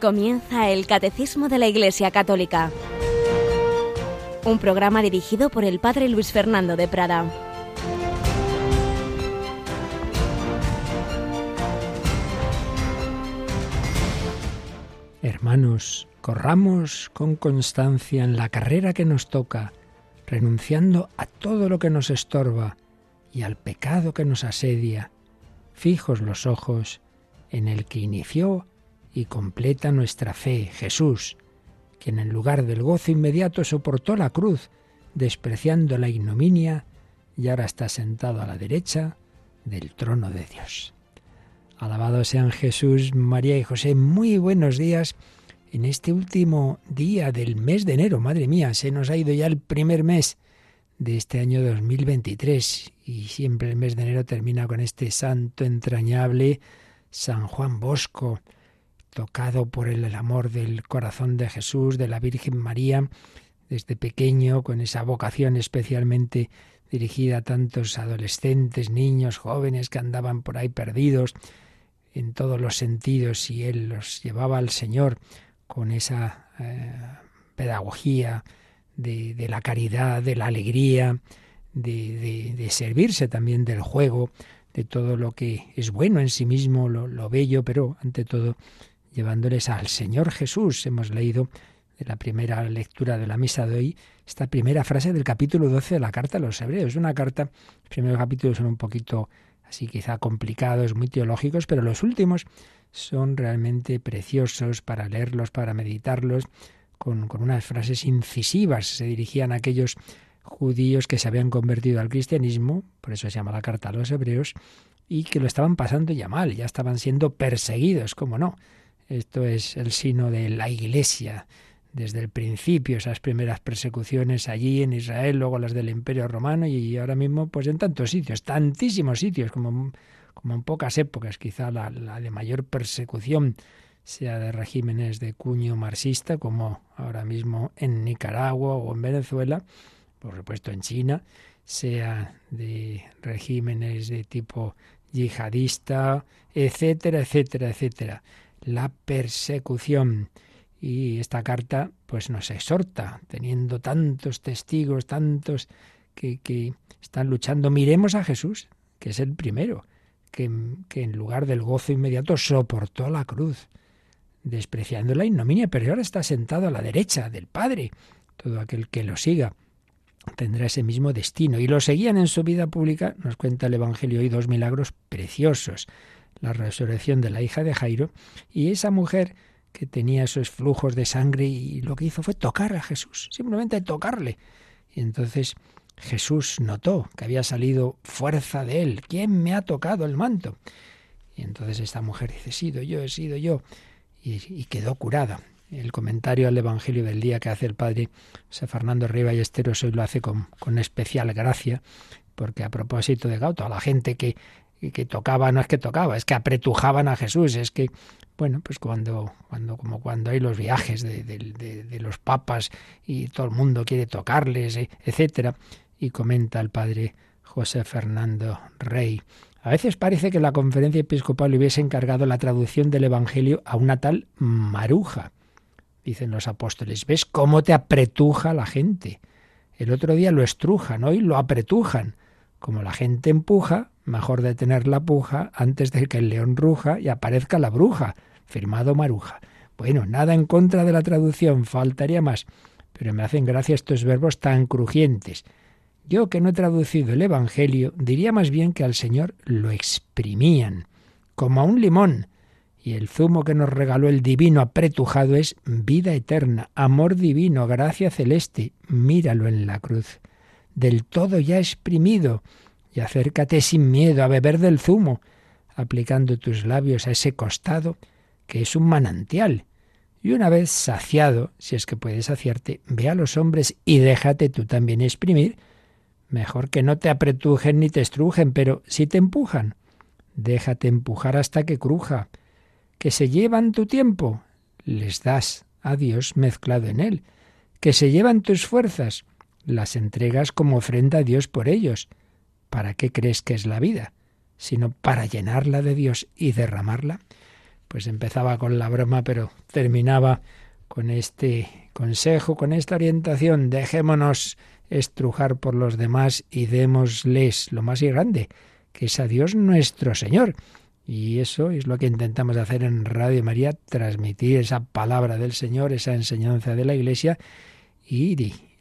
Comienza el Catecismo de la Iglesia Católica, un programa dirigido por el Padre Luis Fernando de Prada. Hermanos, corramos con constancia en la carrera que nos toca, renunciando a todo lo que nos estorba y al pecado que nos asedia, fijos los ojos en el que inició y completa nuestra fe, Jesús, quien en lugar del gozo inmediato soportó la cruz, despreciando la ignominia, y ahora está sentado a la derecha del trono de Dios. Alabados sean Jesús, María y José. Muy buenos días en este último día del mes de enero. Madre mía, se nos ha ido ya el primer mes de este año 2023 y siempre el mes de enero termina con este santo entrañable San Juan Bosco, tocado por el amor del corazón de Jesús, de la Virgen María, desde pequeño, con esa vocación especialmente dirigida a tantos adolescentes, niños, jóvenes que andaban por ahí perdidos en todos los sentidos y él los llevaba al Señor con esa eh, pedagogía de, la caridad, de la alegría, de, servirse también del juego, de todo lo que es bueno en sí mismo, lo bello, pero ante todo llevándoles al Señor Jesús. Hemos leído de la primera lectura de la misa de hoy esta primera frase del capítulo 12 de la carta a los hebreos. Una carta, los primeros capítulos son un poquito así quizá complicados, muy teológicos, pero los últimos son realmente preciosos para leerlos, para meditarlos, con, unas frases incisivas. Se dirigían a aquellos judíos que se habían convertido al cristianismo, por eso se llama la carta a los hebreos, y que lo estaban pasando ya mal, ya estaban siendo perseguidos, como no. Esto es el sino de la Iglesia, desde el principio, esas primeras persecuciones allí en Israel, luego las del Imperio Romano y ahora mismo pues en tantos sitios, tantísimos sitios, como, como en pocas épocas, quizá la, la de mayor persecución sea de regímenes de cuño marxista, como ahora mismo en Nicaragua o en Venezuela, por supuesto en China, sea de regímenes de tipo yihadista, etcétera, etcétera, etcétera la persecución. Y esta carta pues nos exhorta, teniendo tantos testigos, tantos que, que están luchando, miremos a Jesús, que es el primero, que, que en lugar del gozo inmediato soportó la cruz, despreciando la ignominia, pero ahora está sentado a la derecha del Padre. Todo aquel que lo siga tendrá ese mismo destino. Y lo seguían en su vida pública, nos cuenta el Evangelio hoy, dos milagros preciosos la resurrección de la hija de Jairo, y esa mujer que tenía esos flujos de sangre y lo que hizo fue tocar a Jesús, simplemente tocarle. Y entonces Jesús notó que había salido fuerza de él. ¿Quién me ha tocado el manto? Y entonces esta mujer dice, he sido yo, he sido yo. Y, quedó curada. El comentario al Evangelio del día que hace el padre José Fernando Riva y Esteros hoy lo hace con, con especial gracia, porque a propósito de Gauto, a la gente que y que tocaba, no es que tocaba, es que apretujaban a Jesús, es que, bueno, pues cuando, cuando, como cuando hay los viajes de, de, los papas y todo el mundo quiere tocarles, eh, etcétera, y comenta el padre José Fernando Rey. A veces parece que la conferencia episcopal le hubiese encargado la traducción del Evangelio a una tal maruja. Dicen los apóstoles, ¿ves cómo te apretuja la gente? El otro día lo estrujan, hoy lo apretujan. Como la gente empuja, mejor detener la puja antes de que el león ruja y aparezca la bruja. Firmado Maruja. Bueno, nada en contra de la traducción, faltaría más. Pero me hacen gracia estos verbos tan crujientes. Yo que no he traducido el Evangelio, diría más bien que al Señor lo exprimían, como a un limón. Y el zumo que nos regaló el divino apretujado es vida eterna, amor divino, gracia celeste. Míralo en la cruz del todo ya exprimido, y acércate sin miedo a beber del zumo, aplicando tus labios a ese costado que es un manantial. Y una vez saciado, si es que puedes saciarte, ve a los hombres y déjate tú también exprimir. Mejor que no te apretujen ni te estrujen, pero si te empujan, déjate empujar hasta que cruja. Que se llevan tu tiempo, les das a Dios mezclado en él. Que se llevan tus fuerzas, las entregas como ofrenda a Dios por ellos. ¿Para qué crees que es la vida? Sino para llenarla de Dios y derramarla. pues empezaba con la broma, pero terminaba con este consejo, con esta orientación. Dejémonos estrujar por los demás y démosles lo más grande, que es a Dios nuestro Señor. Y eso es lo que intentamos hacer en Radio María, transmitir esa palabra del Señor, esa enseñanza de la Iglesia y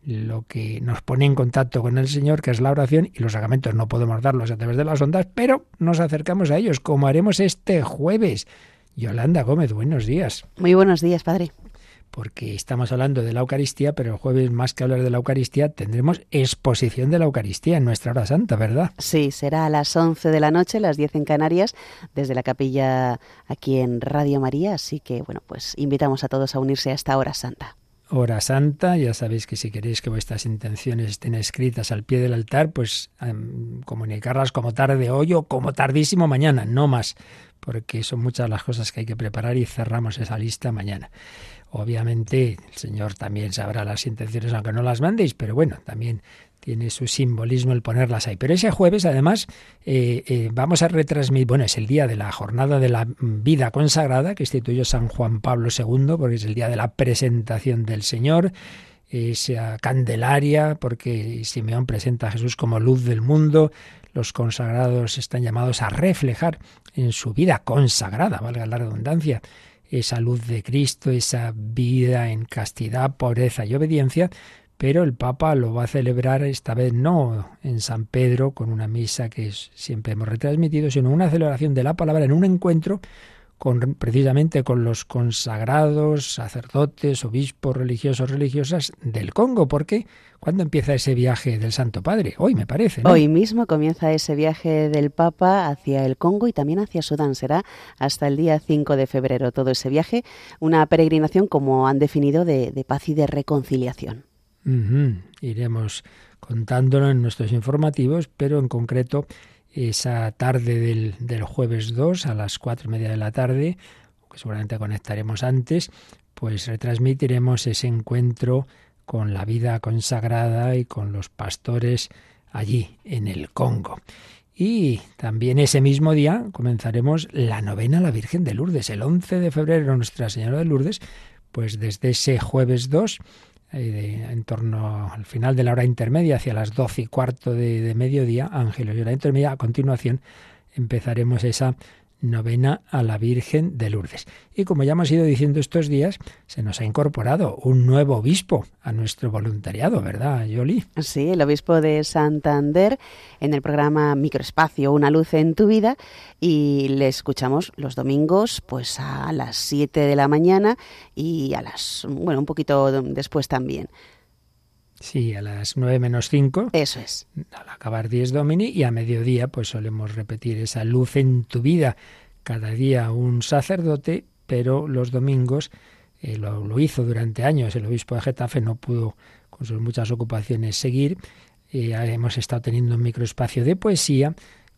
lo que nos pone en contacto con el Señor, que es la oración, y los sacramentos no podemos darlos a través de las ondas, pero nos acercamos a ellos, como haremos este jueves. Yolanda Gómez, buenos días. Muy buenos días, Padre porque estamos hablando de la Eucaristía, pero el jueves más que hablar de la Eucaristía tendremos exposición de la Eucaristía en nuestra hora santa, ¿verdad? Sí, será a las 11 de la noche, las 10 en Canarias, desde la capilla aquí en Radio María, así que bueno, pues invitamos a todos a unirse a esta hora santa. Hora Santa, ya sabéis que si queréis que vuestras intenciones estén escritas al pie del altar, pues em, comunicarlas como tarde hoy o como tardísimo mañana, no más, porque son muchas las cosas que hay que preparar y cerramos esa lista mañana. Obviamente el Señor también sabrá las intenciones aunque no las mandéis, pero bueno, también tiene su simbolismo el ponerlas ahí. Pero ese jueves, además, eh, eh, vamos a retransmitir, bueno, es el día de la jornada de la vida consagrada que instituyó San Juan Pablo II, porque es el día de la presentación del Señor, esa candelaria, porque Simeón presenta a Jesús como luz del mundo. Los consagrados están llamados a reflejar en su vida consagrada, valga la redundancia, esa luz de Cristo, esa vida en castidad, pobreza y obediencia, pero el Papa lo va a celebrar esta vez no en San Pedro con una misa que siempre hemos retransmitido, sino una celebración de la palabra en un encuentro con, precisamente con los consagrados, sacerdotes, obispos, religiosos, religiosas del Congo. ¿Por qué? ¿Cuándo empieza ese viaje del Santo Padre? Hoy, me parece. Hoy mismo comienza ese viaje del Papa hacia el Congo y también hacia Sudán. Será hasta el día 5 de febrero todo ese viaje, una peregrinación, como han definido, de, paz y de reconciliación. Iremos contándolo en nuestros informativos, pero en concreto esa tarde del, del jueves 2 a las cuatro y media de la tarde, que seguramente conectaremos antes, pues retransmitiremos ese encuentro con la vida consagrada y con los pastores allí en el Congo. Y también ese mismo día comenzaremos la novena a la Virgen de Lourdes, el 11 de febrero Nuestra Señora de Lourdes, pues desde ese jueves 2 en torno al final de la hora intermedia, hacia las doce y cuarto de, mediodía, Ángelos y hora intermedia, a continuación empezaremos esa novena a la Virgen de Lourdes. Y como ya hemos ido diciendo estos días, se nos ha incorporado un nuevo obispo a nuestro voluntariado, ¿verdad, Yoli? Sí, el obispo de Santander en el programa Microespacio, Una luz en tu vida, y le escuchamos los domingos pues a las 7 de la mañana y a las, bueno, un poquito después también. Sí, a las nueve menos cinco. Eso es. Al acabar 10 Domini y a mediodía pues solemos repetir esa luz en tu vida. Cada día un sacerdote, pero los domingos eh, lo, hizo durante años. El obispo de Getafe no pudo con sus muchas ocupaciones seguir. Eh, hemos estado teniendo un microespacio de poesía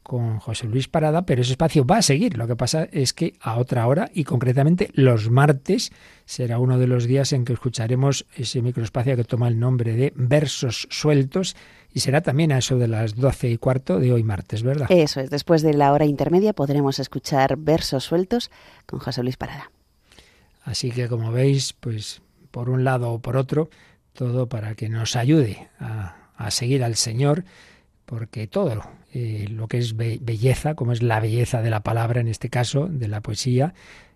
con José Luis Parada, pero ese espacio va a seguir. Lo que pasa es que a otra hora y concretamente los martes será uno de los días en que escucharemos ese microespacio que toma el nombre de Versos Sueltos y será también a eso de las doce y cuarto de hoy martes, ¿verdad? Eso es, después de la hora intermedia podremos escuchar Versos Sueltos con José Luis Parada. Así que como veis, pues por un lado o por otro, todo para que nos ayude a, a seguir al Señor porque todo eh, lo que es belleza, como es la belleza de la palabra en este caso, de la poesía,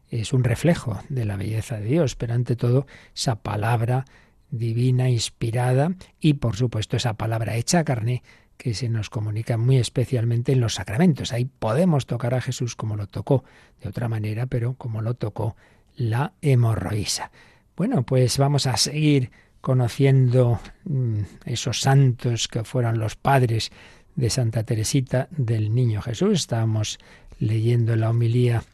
es un reflejo de la belleza de Dios, pero ante todo esa palabra divina, inspirada y por supuesto esa palabra hecha carne que se nos comunica muy especialmente en los sacramentos. Ahí podemos tocar a Jesús como lo tocó de otra manera, pero como lo tocó la hemorroísa. Bueno, pues vamos a seguir conociendo mm, esos santos que fueron los padres de Santa Teresita del Niño Jesús. Estábamos leyendo la homilía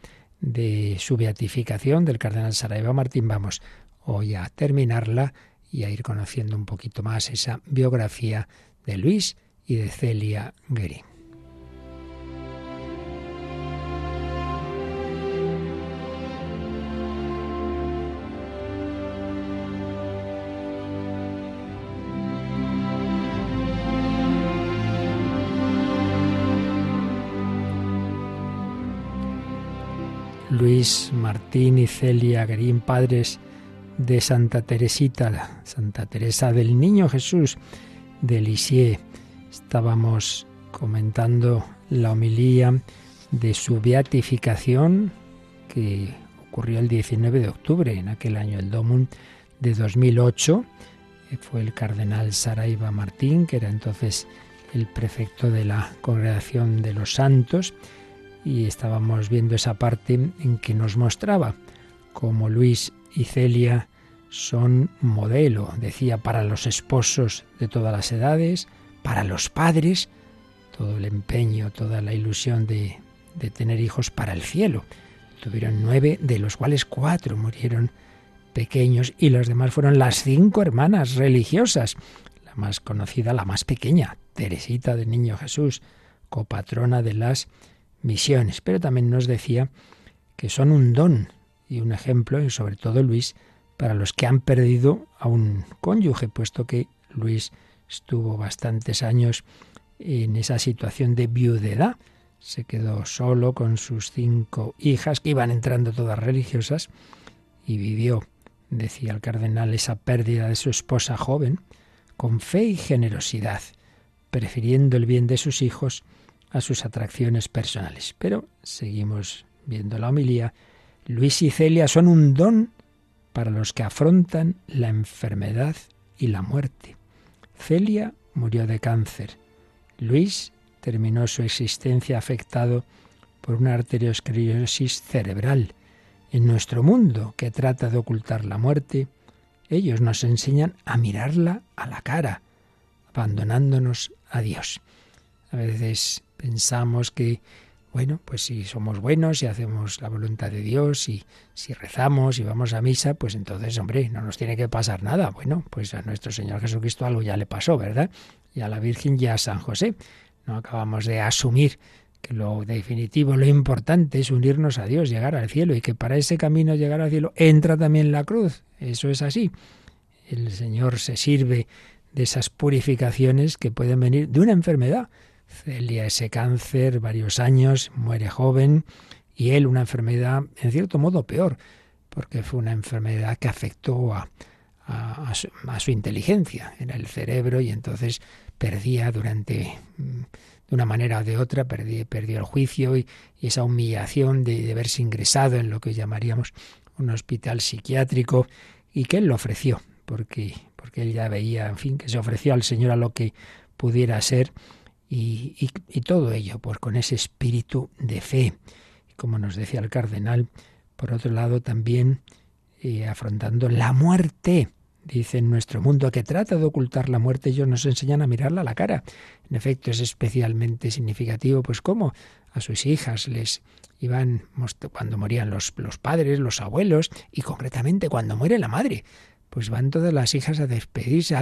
de su beatificación del cardenal Sarajevo Martín. Vamos hoy a terminarla y a ir conociendo un poquito más esa biografía de Luis y de Celia Guerin. Luis, Martín y Celia Guerín, padres de Santa Teresita, Santa Teresa del Niño Jesús de Lisieux. Estábamos comentando la homilía de su beatificación que ocurrió el 19 de octubre, en aquel año, el Domum de 2008. Fue el cardenal Saraiva Martín, que era entonces el prefecto de la Congregación de los Santos, y estábamos viendo esa parte en que nos mostraba cómo Luis y Celia son modelo, decía, para los esposos de todas las edades, para los padres, todo el empeño, toda la ilusión de, de tener hijos para el cielo. Tuvieron nueve, de los cuales cuatro murieron pequeños y los demás fueron las cinco hermanas religiosas. La más conocida, la más pequeña, Teresita del Niño Jesús, copatrona de las misiones. Pero también nos decía que son un don y un ejemplo, y sobre todo Luis, para los que han perdido a un cónyuge, puesto que Luis estuvo bastantes años en esa situación de viudedad se quedó solo con sus cinco hijas, que iban entrando todas religiosas, y vivió, decía el cardenal, esa pérdida de su esposa joven, con fe y generosidad, prefiriendo el bien de sus hijos a sus atracciones personales. Pero seguimos viendo la homilía. Luis y Celia son un don para los que afrontan la enfermedad y la muerte. Celia murió de cáncer. Luis terminó su existencia afectado por una arteriosclerosis cerebral. En nuestro mundo, que trata de ocultar la muerte, ellos nos enseñan a mirarla a la cara, abandonándonos a Dios. A veces pensamos que, bueno, pues si somos buenos y hacemos la voluntad de Dios y si rezamos y vamos a misa, pues entonces, hombre, no nos tiene que pasar nada. Bueno, pues a nuestro Señor Jesucristo algo ya le pasó, ¿verdad? Y a la Virgen y a San José. No acabamos de asumir que lo definitivo, lo importante es unirnos a Dios, llegar al cielo y que para ese camino llegar al cielo entra también la cruz. Eso es así. El Señor se sirve de esas purificaciones que pueden venir de una enfermedad. Celia ese cáncer, varios años, muere joven y él una enfermedad en cierto modo peor, porque fue una enfermedad que afectó a, a, su, inteligencia, era el cerebro y entonces perdía durante, mm, de una manera o de otra, perdió, perdió el juicio y, esa humillación de, de, verse ingresado en lo que llamaríamos un hospital psiquiátrico y que él lo ofreció, porque, porque él ya veía, en fin, que se ofreció al Señor a lo que pudiera ser y, y, todo ello, pues con ese espíritu de fe. Como nos decía el cardenal, por otro lado también eh, afrontando la muerte Dice en nuestro mundo que trata de ocultar la muerte, ellos nos enseñan a mirarla a la cara. En efecto, es especialmente significativo, pues cómo a sus hijas les iban cuando morían los, los padres, los abuelos, y concretamente cuando muere la madre, pues van todas las hijas a despedirse,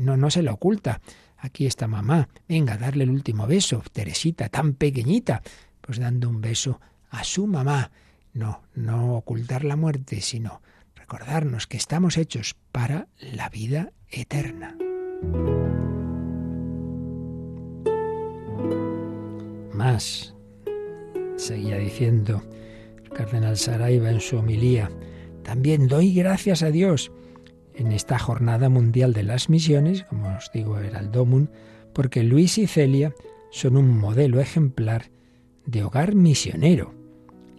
no, no se le oculta. Aquí está mamá, venga, darle el último beso, Teresita, tan pequeñita, pues dando un beso a su mamá. No, no ocultar la muerte, sino recordarnos que estamos hechos para la vida eterna. Más, seguía diciendo el cardenal Saraiva en su homilía, también doy gracias a Dios en esta jornada mundial de las misiones, como os digo, era el Domun, porque Luis y Celia son un modelo ejemplar de hogar misionero.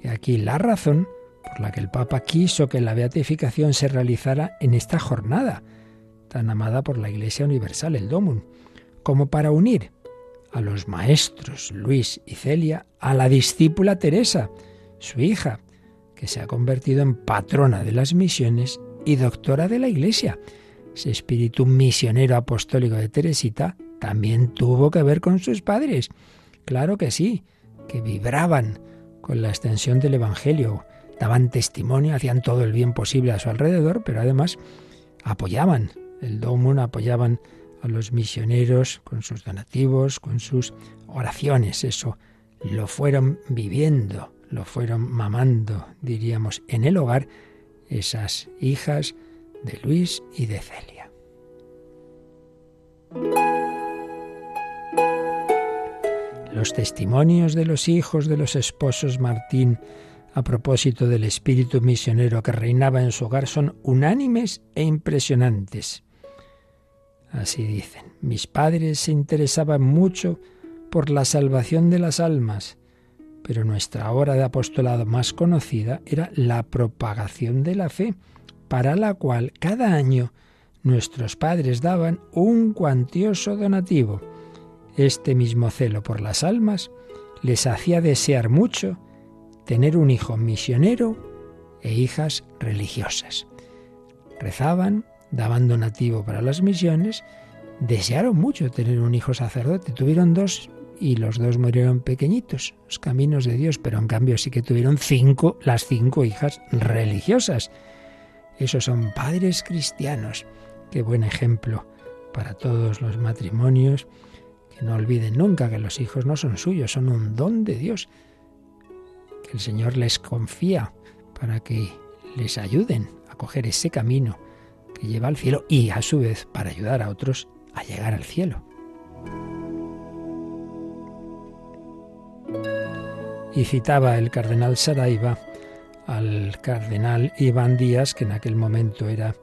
Y aquí la razón por la que el Papa quiso que la beatificación se realizara en esta jornada, tan amada por la Iglesia Universal, el Domum, como para unir a los maestros Luis y Celia a la discípula Teresa, su hija, que se ha convertido en patrona de las misiones y doctora de la Iglesia. Ese espíritu misionero apostólico de Teresita también tuvo que ver con sus padres. Claro que sí, que vibraban con la extensión del Evangelio, daban testimonio, hacían todo el bien posible a su alrededor, pero además apoyaban el Domun, apoyaban a los misioneros con sus donativos, con sus oraciones, eso lo fueron viviendo, lo fueron mamando, diríamos, en el hogar esas hijas de Luis y de Celia. Los testimonios de los hijos de los esposos Martín a propósito del espíritu misionero que reinaba en su hogar son unánimes e impresionantes. Así dicen, mis padres se interesaban mucho por la salvación de las almas, pero nuestra obra de apostolado más conocida era la propagación de la fe, para la cual cada año nuestros padres daban un cuantioso donativo. Este mismo celo por las almas les hacía desear mucho tener un hijo misionero e hijas religiosas. Rezaban, daban donativo para las misiones, desearon mucho tener un hijo sacerdote. Tuvieron dos y los dos murieron pequeñitos, los caminos de Dios, pero en cambio sí que tuvieron cinco, las cinco hijas religiosas. Esos son padres cristianos. Qué buen ejemplo para todos los matrimonios. Que no olviden nunca que los hijos no son suyos, son un don de Dios el Señor les confía para que les ayuden a coger ese camino que lleva al cielo y a su vez para ayudar a otros a llegar al cielo. Y citaba el cardenal Saraiva al cardenal Iván Díaz, que en aquel momento era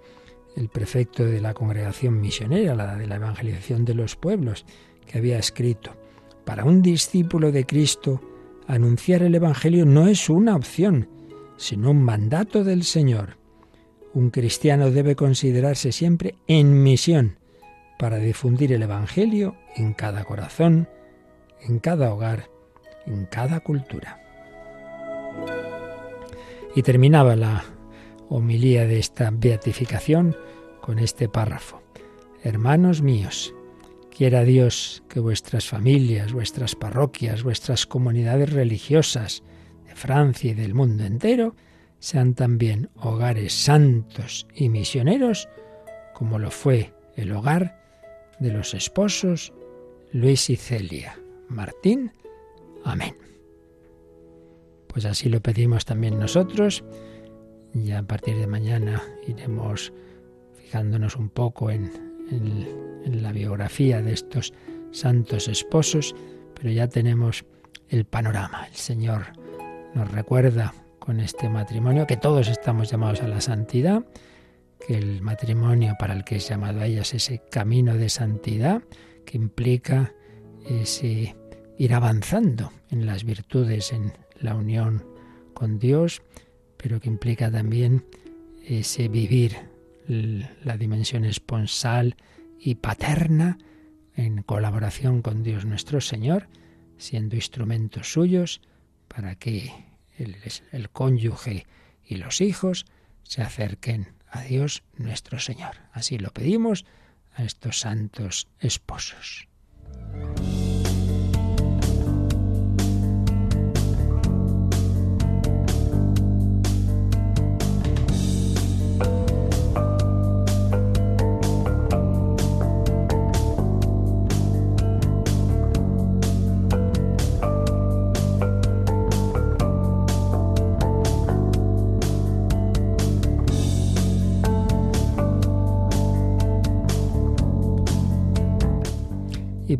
el prefecto de la congregación misionera, la de la evangelización de los pueblos, que había escrito, para un discípulo de Cristo, anunciar el Evangelio no es una opción, sino un mandato del Señor. Un cristiano debe considerarse siempre en misión para difundir el Evangelio en cada corazón, en cada hogar, en cada cultura. Y terminaba la homilía de esta beatificación con este párrafo. Hermanos míos, Quiera Dios que vuestras familias, vuestras parroquias, vuestras comunidades religiosas de Francia y del mundo entero sean también hogares santos y misioneros, como lo fue el hogar de los esposos Luis y Celia. Martín. Amén. Pues así lo pedimos también nosotros. Ya a partir de mañana iremos fijándonos un poco en, la biografía de estos santos esposos, pero ya tenemos el panorama. El Señor nos recuerda con este matrimonio que todos estamos llamados a la santidad, que el matrimonio para el que es llamado a ellas ese camino de santidad que implica ese ir avanzando en las virtudes, en la unión con Dios, pero que implica también ese vivir la dimensión esponsal, y paterna en colaboración con Dios nuestro Señor, siendo instrumentos suyos para que el, el cónyuge y los hijos se acerquen a Dios nuestro Señor. Así lo pedimos a estos santos esposos.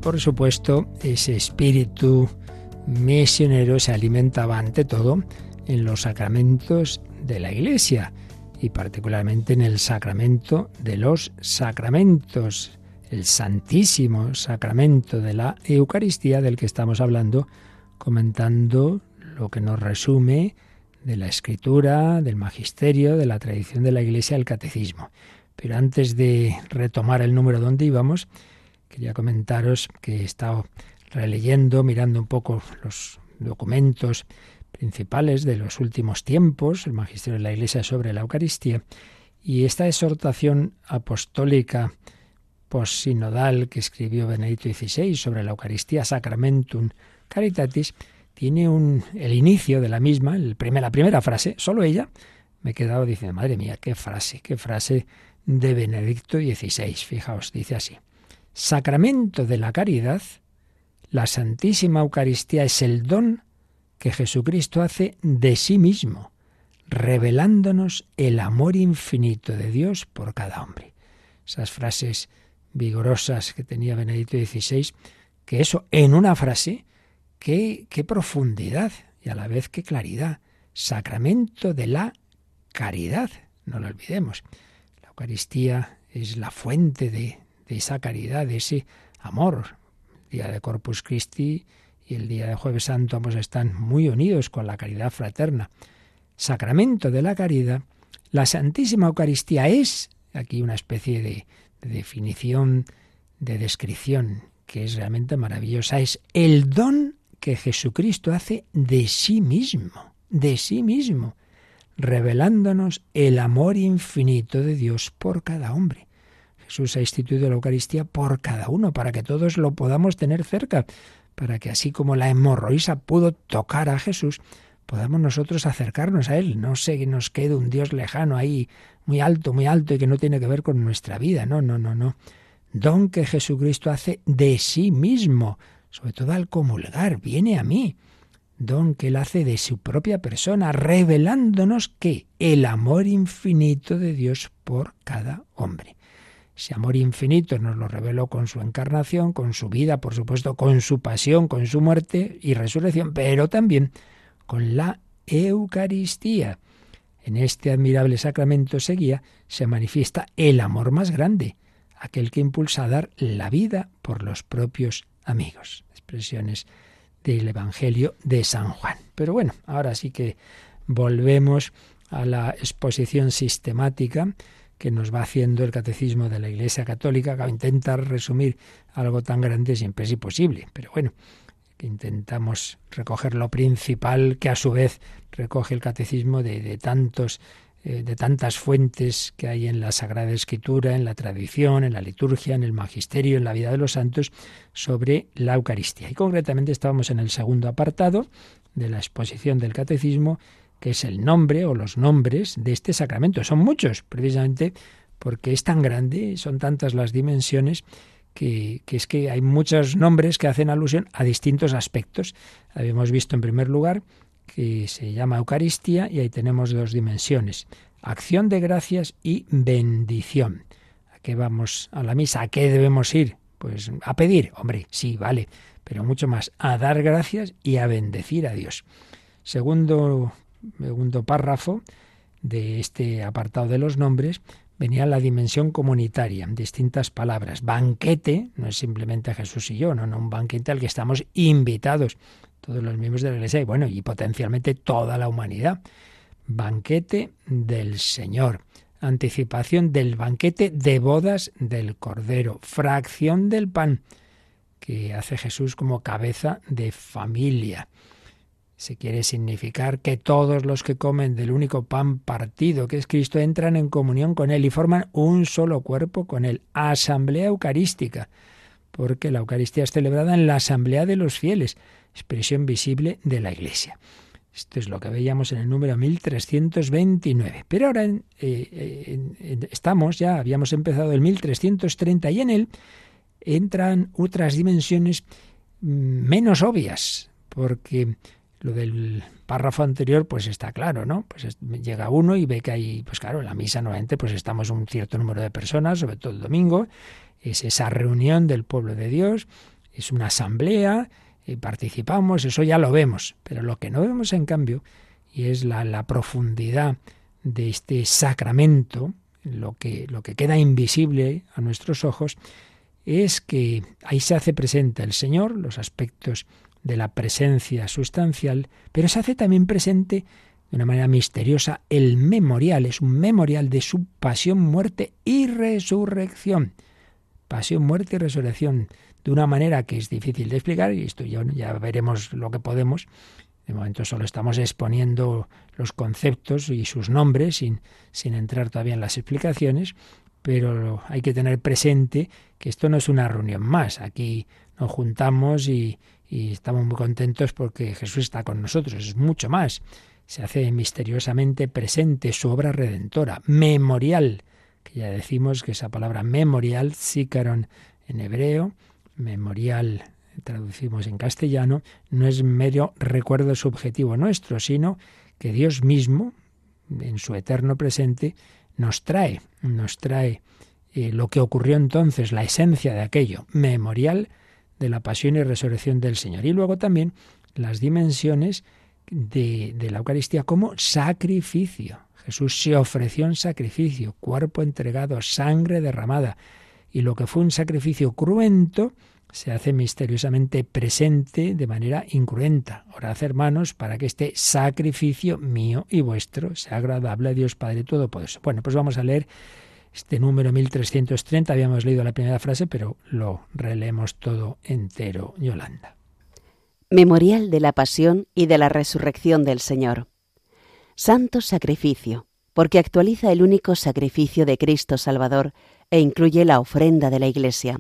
Por supuesto, ese espíritu misionero se alimentaba ante todo en los sacramentos de la Iglesia y particularmente en el sacramento de los sacramentos, el santísimo sacramento de la Eucaristía del que estamos hablando, comentando lo que nos resume de la escritura, del magisterio, de la tradición de la Iglesia, el catecismo. Pero antes de retomar el número donde íbamos, Quería comentaros que he estado releyendo, mirando un poco los documentos principales de los últimos tiempos, el magisterio de la Iglesia sobre la Eucaristía, y esta exhortación apostólica posinodal que escribió Benedicto XVI sobre la Eucaristía Sacramentum Caritatis tiene un, el inicio de la misma, el la primera frase, solo ella, me he quedado diciendo, madre mía, qué frase, qué frase de Benedicto XVI. Fijaos, dice así. Sacramento de la caridad, la Santísima Eucaristía es el don que Jesucristo hace de sí mismo, revelándonos el amor infinito de Dios por cada hombre. Esas frases vigorosas que tenía Benedicto XVI, que eso en una frase, qué, qué profundidad y a la vez qué claridad. sacramento de la caridad, no lo olvidemos. La Eucaristía es la fuente de, de esa caridad, de ese amor. El día de Corpus Christi y el día de Jueves Santo ambos están muy unidos con la caridad fraterna. Sacramento de la caridad, la Santísima Eucaristía es, aquí una especie de, de definición, de descripción, que es realmente maravillosa, es el don que Jesucristo hace de sí mismo, de sí mismo, revelándonos el amor infinito de Dios por cada hombre. Jesús ha instituido la Eucaristía por cada uno, para que todos lo podamos tener cerca, para que así como la hemorroísa pudo tocar a Jesús, podamos nosotros acercarnos a Él. No sé que nos quede un Dios lejano ahí, muy alto, muy alto y que no tiene que ver con nuestra vida. No, no, no, no. Don que Jesucristo hace de sí mismo, sobre todo al comulgar, viene a mí. Don que Él hace de su propia persona, revelándonos que el amor infinito de Dios por cada hombre. Ese amor infinito nos lo reveló con su encarnación, con su vida, por supuesto, con su pasión, con su muerte y resurrección, pero también con la Eucaristía. En este admirable sacramento seguía se manifiesta el amor más grande, aquel que impulsa a dar la vida por los propios amigos. Expresiones del Evangelio de San Juan. Pero bueno, ahora sí que volvemos a la exposición sistemática que nos va haciendo el catecismo de la Iglesia Católica, que intentar resumir algo tan grande siempre es imposible, pero bueno, que intentamos recoger lo principal que a su vez recoge el catecismo de, de tantos eh, de tantas fuentes que hay en la Sagrada Escritura, en la tradición, en la liturgia, en el magisterio, en la vida de los santos, sobre la Eucaristía. Y concretamente estábamos en el segundo apartado de la exposición del catecismo que es el nombre o los nombres de este sacramento. Son muchos, precisamente porque es tan grande, son tantas las dimensiones, que, es que hay muchos nombres que hacen alusión a distintos aspectos. Habíamos visto en primer lugar que se llama Eucaristía y ahí tenemos dos dimensiones, acción de gracias y bendición. ¿A qué vamos a la misa? ¿A qué debemos ir? Pues a pedir, hombre, sí, vale, pero mucho más, a dar gracias y a bendecir a Dios. Segundo segundo párrafo de este apartado de los nombres, venía la dimensión comunitaria, distintas palabras. Banquete, no es simplemente Jesús y yo, no, no, un banquete al que estamos invitados, todos los miembros de la Iglesia y bueno, y potencialmente toda la humanidad. Banquete del Señor, anticipación del banquete de bodas del Cordero, fracción del pan que hace Jesús como cabeza de familia se quiere significar que todos los que comen del único pan partido que es Cristo entran en comunión con Él y forman un solo cuerpo con Él. Asamblea Eucarística, porque la Eucaristía es celebrada en la Asamblea de los fieles, expresión visible de la Iglesia. Esto es lo que veíamos en el número 1329. Pero ahora eh, estamos, ya habíamos empezado el 1330 y en él entran otras dimensiones mm, menos obvias, porque lo del párrafo anterior, pues está claro, ¿no? Pues llega uno y ve que hay, pues claro, en la misa nuevamente pues estamos un cierto número de personas, sobre todo el domingo, es esa reunión del pueblo de Dios, es una asamblea, y participamos, eso ya lo vemos, pero lo que no vemos en cambio, y es la, la profundidad de este sacramento, lo que, lo que queda invisible a nuestros ojos, es que ahí se hace presente el Señor, los aspectos de la presencia sustancial, pero se hace también presente de una manera misteriosa el memorial, es un memorial de su pasión, muerte y resurrección. Pasión, muerte y resurrección, de una manera que es difícil de explicar, y esto ya, ya veremos lo que podemos. De momento solo estamos exponiendo los conceptos y sus nombres sin, sin entrar todavía en las explicaciones, pero hay que tener presente que esto no es una reunión más. Aquí nos juntamos y, y estamos muy contentos porque Jesús está con nosotros, es mucho más. Se hace misteriosamente presente su obra redentora, memorial, que ya decimos que esa palabra memorial, sícaron en hebreo, memorial traducimos en castellano, no es mero recuerdo subjetivo nuestro, sino que Dios mismo, en su eterno presente, nos trae, nos trae eh, lo que ocurrió entonces, la esencia de aquello, memorial de la pasión y resurrección del Señor. Y luego también las dimensiones de, de la Eucaristía como sacrificio. Jesús se ofreció en sacrificio, cuerpo entregado, sangre derramada. Y lo que fue un sacrificio cruento se hace misteriosamente presente de manera incruenta. Orad, hermanos, para que este sacrificio mío y vuestro sea agradable a Dios Padre Todopoderoso. Bueno, pues vamos a leer este número 1330. Habíamos leído la primera frase, pero lo releemos todo entero, Yolanda. Memorial de la Pasión y de la Resurrección del Señor. Santo Sacrificio, porque actualiza el único sacrificio de Cristo Salvador e incluye la ofrenda de la Iglesia,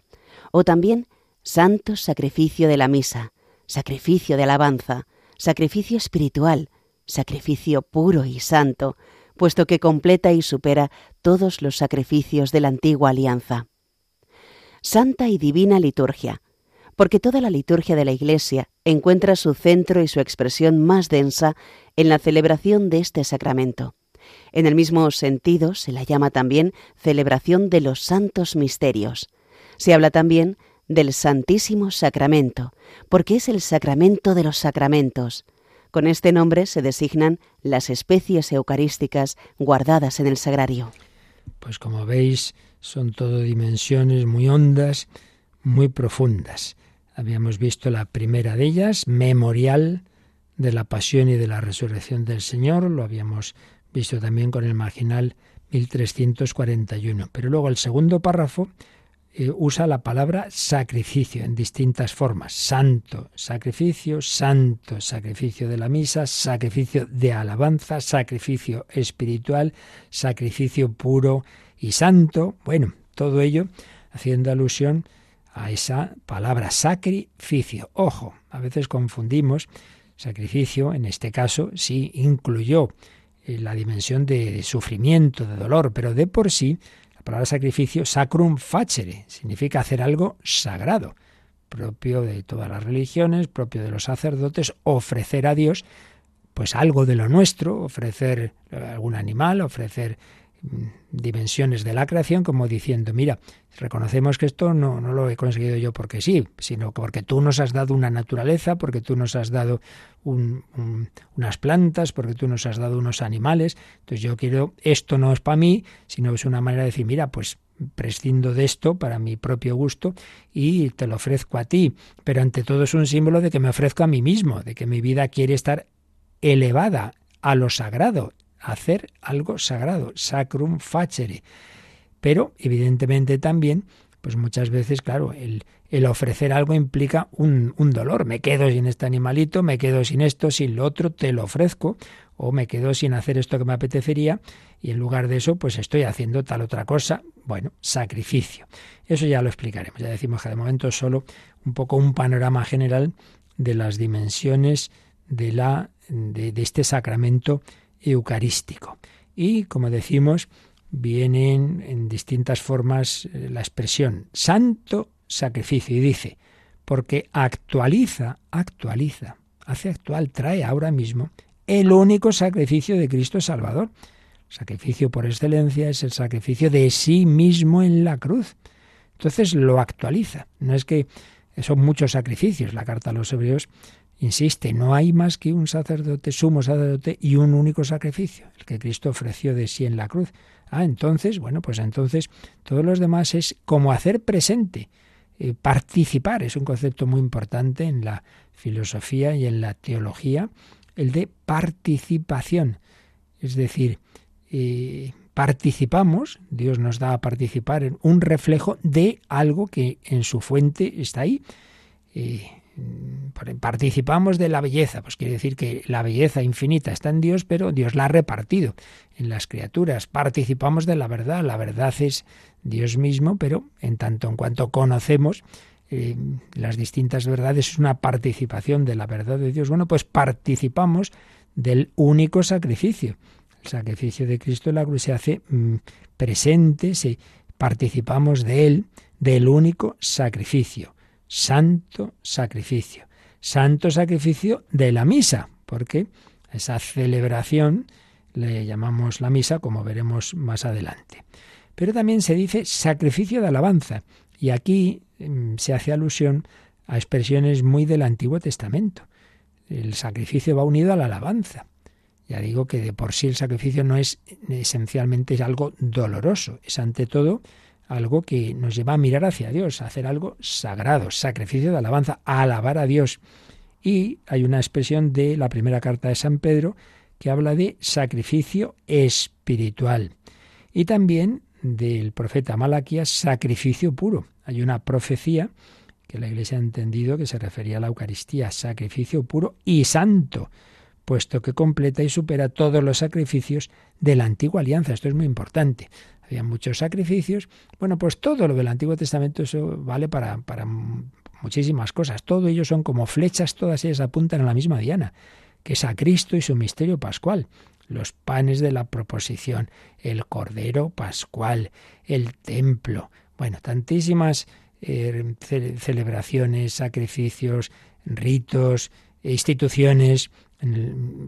o también Santo Sacrificio de la Misa, sacrificio de alabanza, sacrificio espiritual, sacrificio puro y santo, puesto que completa y supera todos los sacrificios de la antigua alianza. Santa y divina liturgia, porque toda la liturgia de la Iglesia encuentra su centro y su expresión más densa en la celebración de este sacramento. En el mismo sentido se la llama también celebración de los santos misterios. Se habla también del Santísimo Sacramento, porque es el sacramento de los sacramentos. Con este nombre se designan las especies eucarísticas guardadas en el sagrario. Pues como veis, son todo dimensiones muy hondas, muy profundas. Habíamos visto la primera de ellas, memorial de la pasión y de la resurrección del Señor, lo habíamos visto también con el marginal 1341. Pero luego el segundo párrafo eh, usa la palabra sacrificio en distintas formas. Santo, sacrificio, santo, sacrificio de la misa, sacrificio de alabanza, sacrificio espiritual, sacrificio puro y santo. Bueno, todo ello haciendo alusión a esa palabra sacrificio. Ojo, a veces confundimos sacrificio, en este caso sí incluyó eh, la dimensión de sufrimiento, de dolor, pero de por sí la palabra sacrificio, sacrum facere, significa hacer algo sagrado, propio de todas las religiones, propio de los sacerdotes, ofrecer a Dios pues algo de lo nuestro, ofrecer algún animal, ofrecer dimensiones de la creación como diciendo, mira, reconocemos que esto no, no, lo he conseguido yo porque sí, sino porque tú nos has dado una naturaleza, porque tú nos has dado unas plantas, porque tú nos has dado unos animales, entonces yo quiero, esto no es para mí, sino es una manera de decir, mira, pues prescindo de esto para mi propio gusto y te lo ofrezco a ti, pero ante todo es un símbolo de que me ofrezco a mí mismo, de que mi vida quiere estar elevada a lo sagrado, hacer algo sagrado, sacrum facere. Pero, evidentemente, también, pues muchas veces, claro, el, el ofrecer algo implica un, un, dolor. Me quedo sin este animalito, me quedo sin esto, sin lo otro, te lo ofrezco, o me quedo sin hacer esto que me apetecería, y en lugar de eso, pues estoy haciendo tal otra cosa. Bueno, sacrificio. Eso ya lo explicaremos. Ya decimos que de momento solo un poco un panorama general de las dimensiones de, la, de, de este sacramento eucarístico. Y, como decimos, vienen en distintas formas eh, la expresión santo sacrificio y dice, porque actualiza, actualiza, hace actual, trae ahora mismo el único sacrificio de Cristo Salvador. sacrificio por excelencia es el sacrificio de sí mismo en la cruz. Entonces lo actualiza. No es que son muchos sacrificios. La carta a los hebreos Insiste, no hay más que un sacerdote, sumo sacerdote y un único sacrificio, el que Cristo ofreció de sí en la cruz. Ah, entonces, bueno, pues entonces todos los demás es como hacer presente, eh, participar, es un concepto muy importante en la filosofía y en la teología, el de participación. Es decir, eh, participamos, Dios nos da a participar en un reflejo de algo que en su fuente está ahí. Eh, participamos de la belleza, pues quiere decir que la belleza infinita está en Dios, pero Dios la ha repartido en las criaturas. Participamos de la verdad, la verdad es Dios mismo, pero en tanto en cuanto conocemos eh, las distintas verdades, es una participación de la verdad de Dios. Bueno, pues participamos del único sacrificio. El sacrificio de Cristo en la cruz se hace mm, presente, si participamos de él, del único sacrificio santo sacrificio. Santo sacrificio de la misa, porque esa celebración le llamamos la misa, como veremos más adelante. Pero también se dice sacrificio de alabanza, y aquí mm, se hace alusión a expresiones muy del Antiguo Testamento. el sacrificio va unido a la alabanza. Ya digo que de por sí el sacrificio no es esencialmente algo doloroso, es ante todo algo que nos lleva a mirar hacia Dios, a hacer algo sagrado, sacrificio de alabanza, alabar a Dios. Y hay una expresión de la primera carta de San Pedro que habla de sacrificio espiritual. Y también del profeta Malaquías, sacrificio puro. Hay una profecía que la Iglesia ha entendido que se refería a la Eucaristía, sacrificio puro y santo, puesto que completa y supera todos los sacrificios de la antigua alianza. Esto es muy importante. Había muchos sacrificios. Bueno, pues todo lo del Antiguo Testamento eso vale para, para muchísimas cosas. Todo ello son como flechas, todas ellas apuntan a la misma diana, que es a Cristo y su misterio pascual los panes de la proposición, el cordero pascual, el templo. Bueno, tantísimas eh, celebraciones, sacrificios, ritos, instituciones,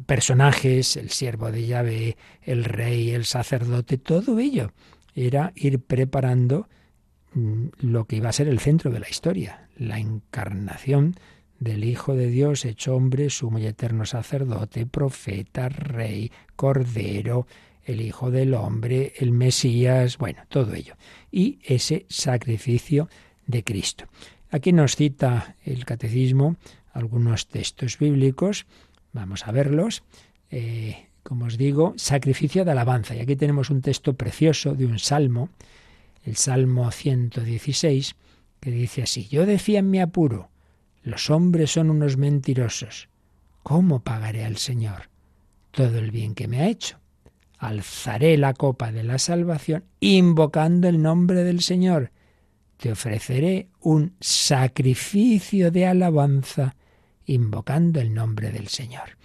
personajes, el siervo de Yahvé, el rey, el sacerdote, todo ello era ir preparando mm, lo que iba a ser el centro de la historia, la encarnación del Hijo de Dios hecho hombre, sumo y eterno sacerdote, profeta, rey, cordero, el Hijo del Hombre, el Mesías, bueno, todo ello. Y ese sacrificio de Cristo. Aquí nos cita el Catecismo algunos textos bíblicos, vamos a verlos. Eh, como os digo, sacrificio de alabanza. Y aquí tenemos un texto precioso de un salmo, el Salmo 116, que dice así, yo decía en mi apuro, los hombres son unos mentirosos. ¿Cómo pagaré al Señor todo el bien que me ha hecho? Alzaré la copa de la salvación invocando el nombre del Señor. Te ofreceré un sacrificio de alabanza invocando el nombre del Señor.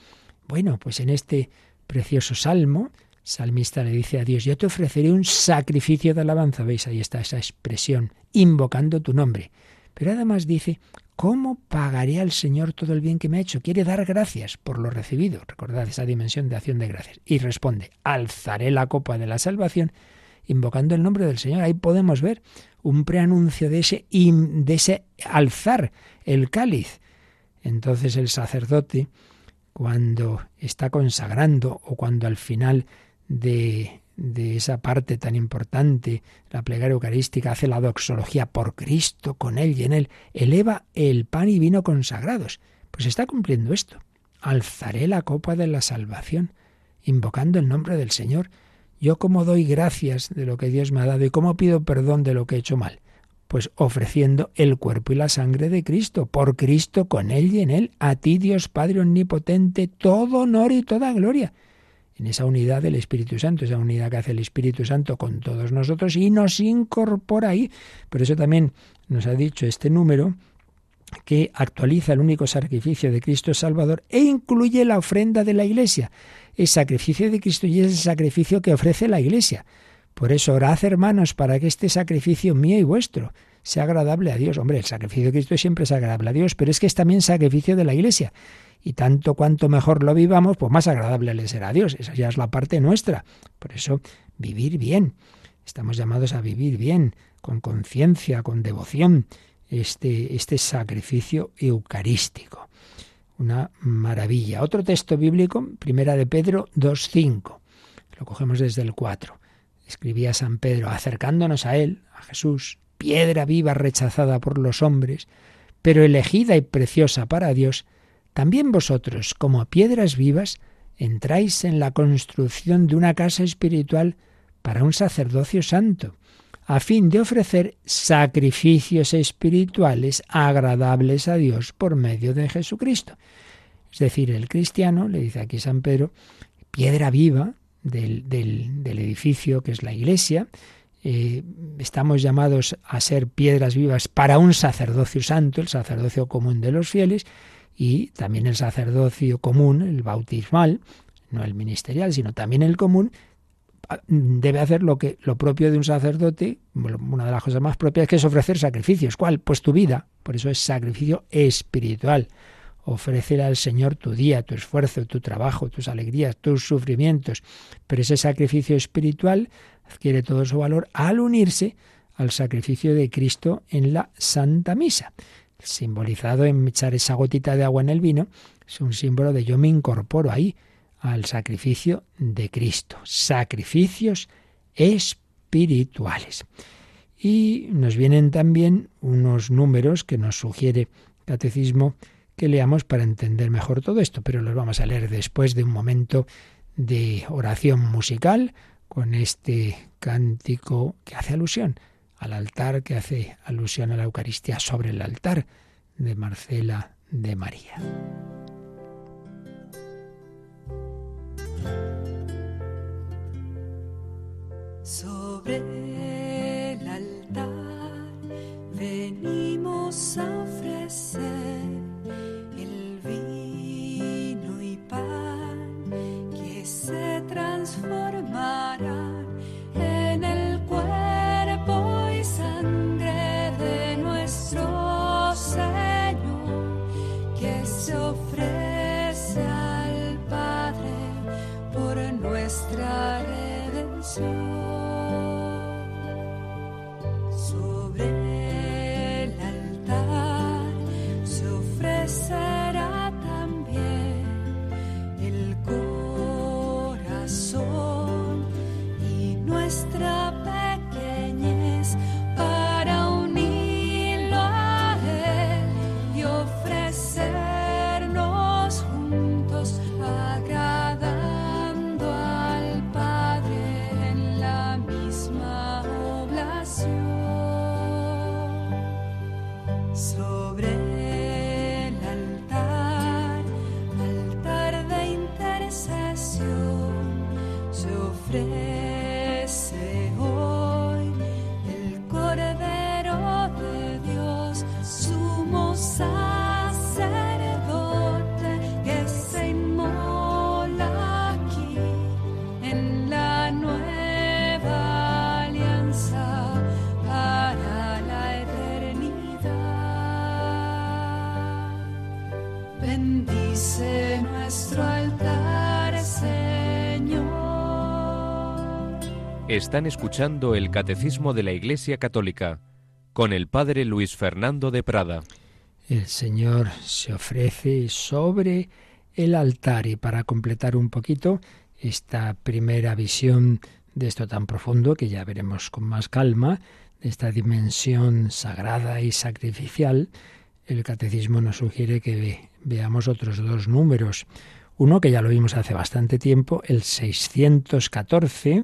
Bueno, pues en este precioso salmo, salmista le dice a Dios, yo te ofreceré un sacrificio de alabanza, veis, ahí está esa expresión, invocando tu nombre. Pero además dice, ¿Cómo pagaré al Señor todo el bien que me ha hecho? Quiere dar gracias por lo recibido. Recordad esa dimensión de acción de gracias. Y responde, alzaré la copa de la salvación invocando el nombre del Señor. Ahí podemos ver un preanuncio de ese, de ese alzar el cáliz. Entonces el sacerdote, cuando está consagrando o cuando al final de de esa parte tan importante, la plegaria eucarística, hace la doxología por Cristo, con Él y en Él, eleva el pan y vino consagrados. Pues está cumpliendo esto. Alzaré la copa de la salvación, invocando el nombre del Señor. Yo cómo doy gracias de lo que Dios me ha dado y cómo pido perdón de lo que he hecho mal. Pues ofreciendo el cuerpo y la sangre de Cristo, por Cristo, con Él y en Él, a ti Dios Padre Omnipotente, todo honor y toda gloria en esa unidad del Espíritu Santo, esa unidad que hace el Espíritu Santo con todos nosotros y nos incorpora ahí. Por eso también nos ha dicho este número que actualiza el único sacrificio de Cristo Salvador e incluye la ofrenda de la Iglesia. El sacrificio de Cristo y es el sacrificio que ofrece la Iglesia. Por eso orad, hermanos, para que este sacrificio mío y vuestro sea agradable a Dios. Hombre, el sacrificio de Cristo siempre es agradable a Dios, pero es que es también sacrificio de la Iglesia y tanto cuanto mejor lo vivamos, pues más agradable le será a Dios. Esa ya es la parte nuestra. Por eso, vivir bien. Estamos llamados a vivir bien, con conciencia, con devoción, este, este sacrificio eucarístico. Una maravilla. Otro texto bíblico, primera de Pedro 2.5. Lo cogemos desde el 4. Escribía San Pedro, acercándonos a él, a Jesús, piedra viva rechazada por los hombres, pero elegida y preciosa para Dios, también vosotros, como piedras vivas, entráis en la construcción de una casa espiritual para un sacerdocio santo, a fin de ofrecer sacrificios espirituales agradables a Dios por medio de Jesucristo. Es decir, el cristiano, le dice aquí San Pedro, piedra viva del, del, edificio que es la iglesia, eh, estamos llamados a ser piedras vivas para un sacerdocio santo, el sacerdocio común de los fieles, y también el sacerdocio común, el bautismal, no el ministerial, sino también el común, debe hacer lo que lo propio de un sacerdote, una de las cosas más propias que es ofrecer sacrificios. ¿Cuál? Pues tu vida. Por eso es sacrificio espiritual. Ofrecer al Señor tu día, tu esfuerzo, tu trabajo, tus alegrías, tus sufrimientos. Pero ese sacrificio espiritual adquiere todo su valor al unirse al sacrificio de Cristo en la Santa Misa simbolizado en echar esa gotita de agua en el vino, Es un símbolo de yo me incorporo ahí al sacrificio de Cristo. Sacrificios espirituales. Y nos vienen también unos números que nos sugiere Catecismo que leamos para entender mejor todo esto, pero los vamos a leer después de un momento de oración musical con este cántico que hace alusión al altar, que hace alusión a la Eucaristía sobre el altar de Marcela de María. Sobre el altar venimos a ofrecer se transformarán en el cuerpo y sangre de nuestro Señor que se ofrece Están escuchando el Catecismo de la Iglesia Católica con el Padre Luis Fernando de Prada. El Señor se ofrece sobre el altar y para completar un poquito esta primera visión de esto tan profundo que ya veremos con más calma, de esta dimensión sagrada y sacrificial, el catecismo nos sugiere que ve- veamos otros dos números. Uno que ya lo vimos hace bastante tiempo, el 614, a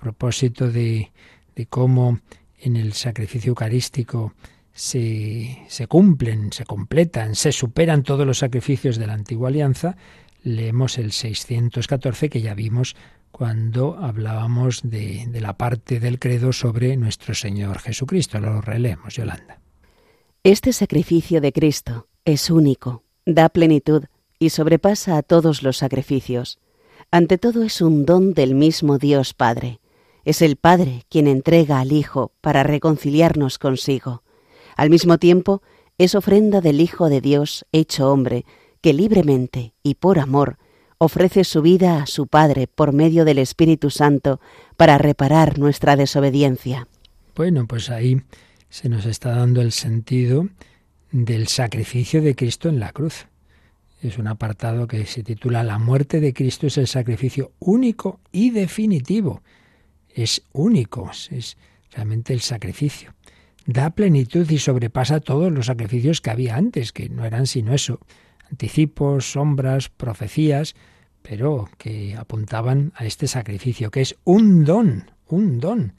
propósito de, de cómo en el sacrificio eucarístico se, se cumplen, se completan, se superan todos los sacrificios de la antigua alianza, leemos el 614 que ya vimos cuando hablábamos de, de la parte del credo sobre nuestro Señor Jesucristo. Lo releemos, Yolanda. Este sacrificio de Cristo es único, da plenitud y sobrepasa a todos los sacrificios. Ante todo es un don del mismo Dios Padre. Es el Padre quien entrega al Hijo para reconciliarnos consigo. Al mismo tiempo, es ofrenda del Hijo de Dios hecho hombre, que libremente y por amor ofrece su vida a su Padre por medio del Espíritu Santo para reparar nuestra desobediencia. Bueno, pues ahí se nos está dando el sentido del sacrificio de Cristo en la cruz. Es un apartado que se titula La muerte de Cristo es el sacrificio único y definitivo. Es único, es realmente el sacrificio. Da plenitud y sobrepasa todos los sacrificios que había antes, que no eran sino eso, anticipos, sombras, profecías, pero que apuntaban a este sacrificio, que es un don, un don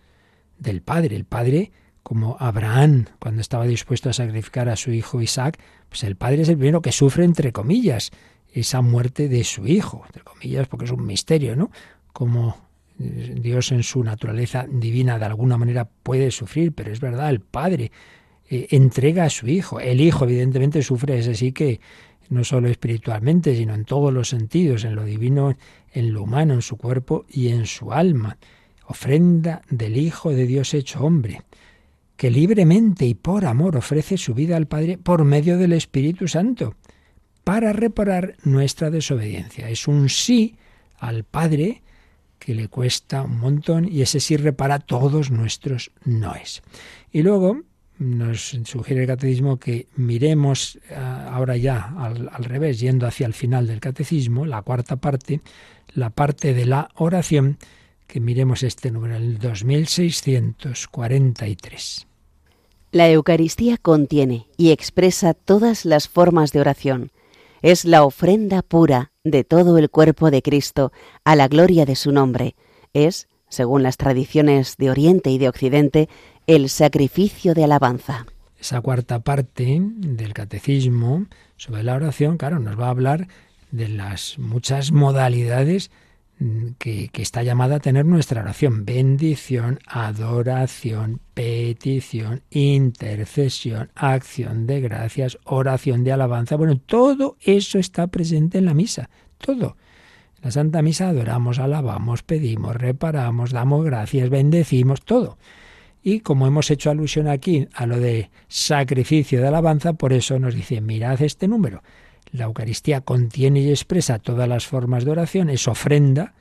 del Padre. El Padre, como Abraham, cuando estaba dispuesto a sacrificar a su hijo Isaac, pues el Padre es el primero que sufre, entre comillas, esa muerte de su hijo, entre comillas, porque es un misterio, ¿no? Como Dios en su naturaleza divina de alguna manera puede sufrir, pero es verdad, el Padre eh, entrega a su hijo. El hijo, evidentemente, sufre, es así que no solo espiritualmente, sino en todos los sentidos, en lo divino, en lo humano, en su cuerpo y en su alma. Ofrenda del Hijo de Dios hecho hombre, que libremente y por amor ofrece su vida al Padre por medio del Espíritu Santo, para reparar nuestra desobediencia. Es un sí al Padre que le cuesta un montón y ese sí repara todos nuestros noes. Y luego nos sugiere el catecismo que miremos ah, ahora ya al, al, revés, yendo hacia el final del catecismo, la cuarta parte, la parte de la oración, que miremos este número, el 2643. La Eucaristía contiene y expresa todas las formas de oración. Es la ofrenda pura de todo el cuerpo de Cristo a la gloria de su nombre. Es, según las tradiciones de Oriente y de Occidente, el sacrificio de alabanza. Esa cuarta parte del catecismo sobre la oración, claro, nos va a hablar de las muchas modalidades que, que, está llamada a tener nuestra oración. Bendición, adoración, petición, intercesión, acción de gracias, oración de alabanza. Bueno, todo eso está presente en la misa. Todo. En la Santa Misa adoramos, alabamos, pedimos, reparamos, damos gracias, bendecimos, todo. Y como hemos hecho alusión aquí a lo de sacrificio de alabanza, por eso nos dice, mirad este número. La Eucaristía contiene y expresa todas las formas de oración, es ofrenda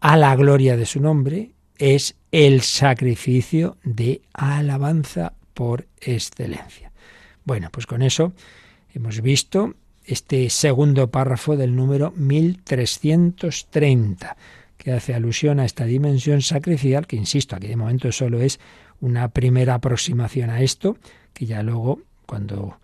a la gloria de su nombre, es el sacrificio de alabanza por excelencia. Bueno, pues con eso hemos visto este segundo párrafo del número 1330, que hace alusión a esta dimensión sacrificial, que insisto, aquí de momento solo es una primera aproximación a esto, que ya luego, cuando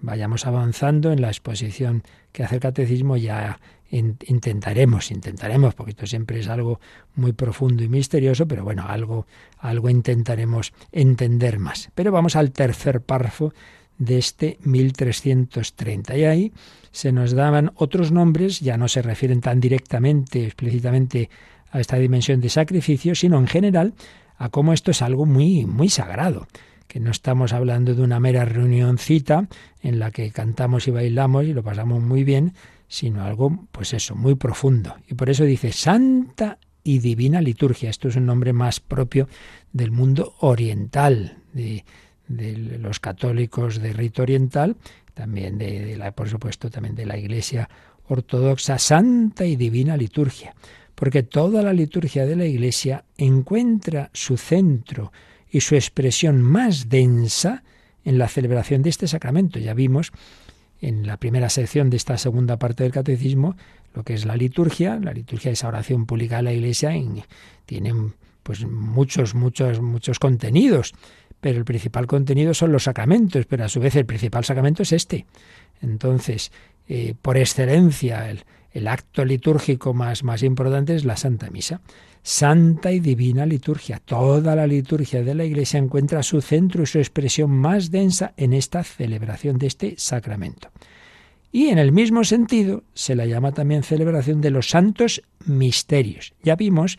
vayamos avanzando en la exposición que hace el catecismo, ya intentaremos, intentaremos, porque esto siempre es algo muy profundo y misterioso, pero bueno, algo, algo intentaremos entender más. Pero vamos al tercer párrafo de este 1330. Y ahí se nos daban otros nombres, ya no se refieren tan directamente, explícitamente a esta dimensión de sacrificio, sino en general a cómo esto es algo muy, muy sagrado que no estamos hablando de una mera reunioncita en la que cantamos y bailamos y lo pasamos muy bien, sino algo, pues eso, muy profundo. Y por eso dice Santa y Divina Liturgia. Esto es un nombre más propio del mundo oriental, de, los católicos de rito oriental, también de, la, por supuesto, también de la Iglesia ortodoxa, Santa y Divina Liturgia. Porque toda la liturgia de la Iglesia encuentra su centro, y su expresión más densa en la celebración de este sacramento. Ya vimos en la primera sección de esta segunda parte del catecismo lo que es la liturgia. La liturgia, esa oración pública de la Iglesia, tiene pues muchos, muchos, muchos contenidos, pero el principal contenido son los sacramentos, pero a su vez el principal sacramento es este. Entonces, eh, por excelencia, el, el acto litúrgico más, más importante es la Santa Misa santa y divina liturgia. Toda la liturgia de la Iglesia encuentra su centro y su expresión más densa en esta celebración de este sacramento. Y en el mismo sentido se la llama también celebración de los santos misterios. Ya vimos,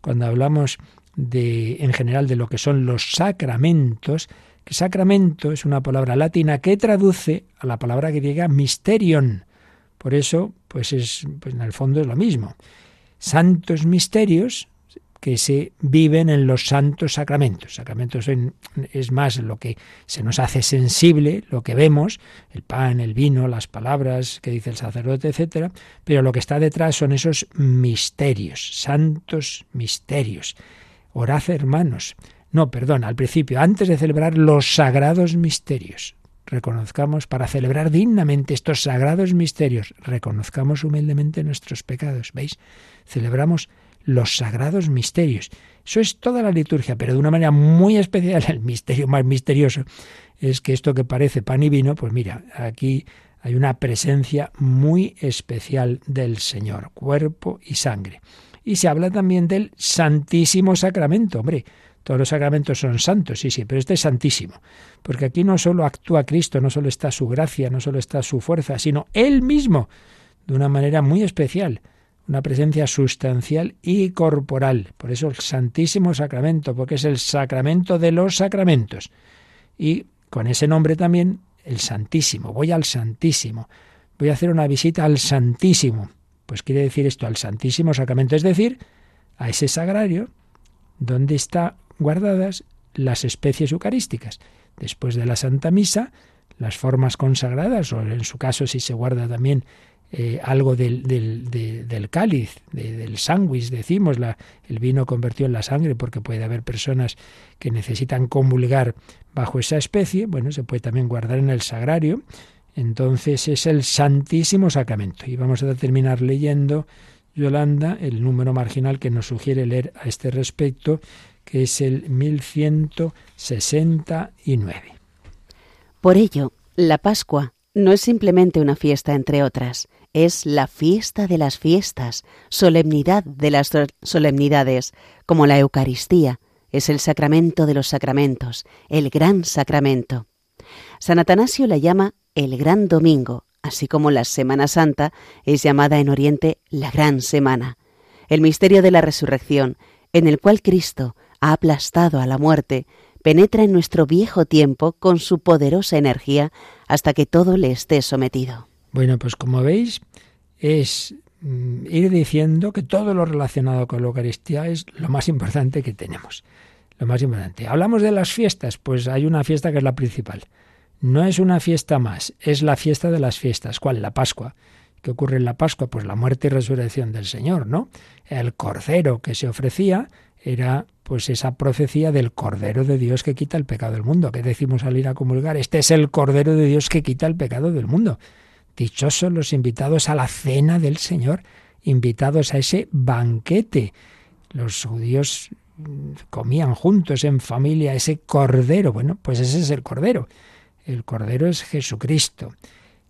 cuando hablamos de, en general de lo que son los sacramentos, que sacramento es una palabra latina que traduce a la palabra griega misterion. Por eso, pues es, pues en el fondo es lo mismo santos misterios que se viven en los santos sacramentos. Sacramentos es más lo que se nos hace sensible, lo que vemos, el pan, el vino, las palabras que dice el sacerdote, etcétera, pero lo que está detrás son esos misterios, santos misterios. Orad, hermanos. No, perdón, al principio, antes de celebrar los sagrados misterios reconozcamos, para celebrar dignamente estos sagrados misterios, reconozcamos humildemente nuestros pecados. ¿Veis? Celebramos los sagrados misterios. Eso es toda la liturgia, pero de una manera muy especial. El misterio más misterioso es que esto que parece pan y vino, pues mira, aquí hay una presencia muy especial del Señor, cuerpo y sangre. Y se habla también del Santísimo Sacramento. Hombre, todos los sacramentos son santos, sí, sí, pero este es santísimo. Porque aquí no solo actúa Cristo, no solo está su gracia, no solo está su fuerza, sino Él mismo, de una manera muy especial, una presencia sustancial y corporal. Por eso el Santísimo Sacramento, porque es el sacramento de los sacramentos. Y con ese nombre también, el Santísimo. Voy al Santísimo. Voy a hacer una visita al Santísimo. Pues quiere decir esto, al Santísimo Sacramento, es decir, a ese sagrario donde está guardadas las especies eucarísticas. Después de la Santa Misa, las formas consagradas, o en su caso si se guarda también eh, algo del, del, del cáliz, del sándwich, decimos, la, el vino convertido en la sangre, porque puede haber personas que necesitan comulgar bajo esa especie, bueno, se puede también guardar en el sagrario, entonces es el Santísimo Sacramento. Y vamos a terminar leyendo, Yolanda, el número marginal que nos sugiere leer a este respecto, que es el 1169. Por ello, la Pascua no es simplemente una fiesta entre otras, es la fiesta de las fiestas, solemnidad de las solemnidades, como la Eucaristía, es el sacramento de los sacramentos, el gran sacramento. San Atanasio la llama el gran domingo, así como la Semana Santa es llamada en Oriente la gran semana, el misterio de la resurrección, en el cual Cristo ha aplastado a la muerte, penetra en nuestro viejo tiempo con su poderosa energía hasta que todo le esté sometido. Bueno, pues como veis, es mm, ir diciendo que todo lo relacionado con la Eucaristía es lo más importante que tenemos. Lo más importante. Hablamos de las fiestas, pues hay una fiesta que es la principal. No es una fiesta más, es la fiesta de las fiestas. ¿Cuál? La Pascua. ¿Qué ocurre en la Pascua? Pues la muerte y resurrección del Señor, ¿no? El cordero que se ofrecía era pues esa profecía del Cordero de Dios que quita el pecado del mundo. ¿Qué decimos al ir a comulgar? Este es el Cordero de Dios que quita el pecado del mundo. Dichosos los invitados a la cena del Señor, invitados a ese banquete. Los judíos mm, comían juntos en familia ese cordero. Bueno, pues ese es el cordero. El cordero es Jesucristo.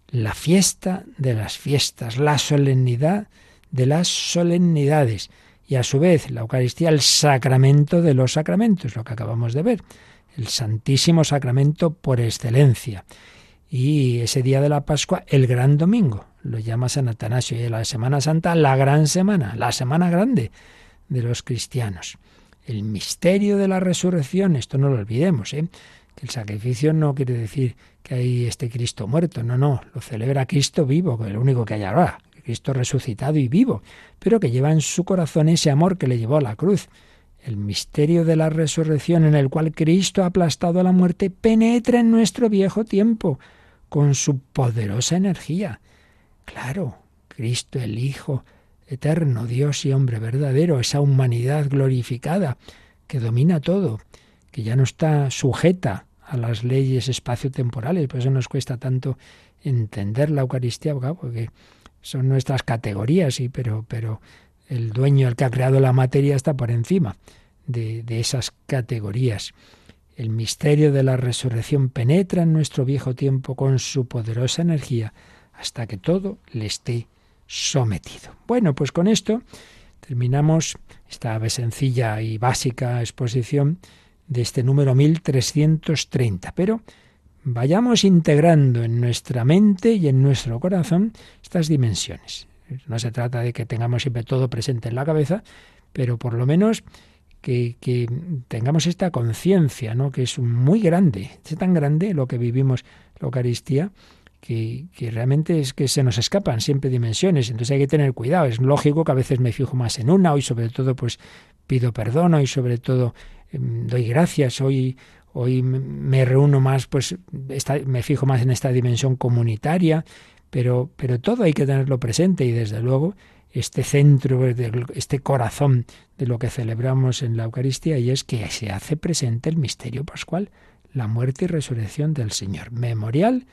La fiesta de las fiestas, la solemnidad de las solemnidades. Y a su vez la Eucaristía, el sacramento de los sacramentos, lo que acabamos de ver. El Santísimo Sacramento por excelencia y ese día de la Pascua el gran domingo, lo llama San Atanasio, y la Semana Santa la gran semana, la semana grande de los cristianos. El misterio de la resurrección, esto no lo olvidemos, ¿eh? que el sacrificio no quiere decir que hay este Cristo muerto, no, no, lo celebra Cristo vivo, que es lo único que hay ahora, Cristo resucitado y vivo, pero que lleva en su corazón ese amor que le llevó a la cruz. El misterio de la resurrección en el cual Cristo ha aplastado a la muerte penetra en nuestro viejo tiempo, con su poderosa energía. Claro, Cristo el Hijo eterno, Dios y hombre verdadero, esa humanidad glorificada que domina todo, que ya no está sujeta a las leyes espaciotemporales, por eso nos cuesta tanto entender la Eucaristía, porque son nuestras categorías, sí, pero, pero el dueño, el que ha creado la materia, está por encima de, de esas categorías. El misterio de la resurrección penetra en nuestro viejo tiempo con su poderosa energía hasta que todo le esté sometido. Bueno, pues con esto terminamos esta sencilla y básica exposición de este número 1330. Pero vayamos integrando en nuestra mente y en nuestro corazón estas dimensiones. No se trata de que tengamos siempre todo presente en la cabeza, pero por lo menos que, tengamos esta conciencia, ¿no? que es muy grande, es tan grande lo que vivimos la Eucaristía, que, que, realmente es que se nos escapan siempre dimensiones, entonces hay que tener cuidado, es lógico que a veces me fijo más en una, hoy sobre todo pues pido perdón, hoy sobre todo em, doy gracias, hoy, hoy me reúno más, pues me fijo más en esta dimensión comunitaria, pero, pero todo hay que tenerlo presente y desde luego este centro, este corazón de lo que celebramos en la Eucaristía y es que se hace presente el misterio pascual, la muerte y resurrección del Señor, memorial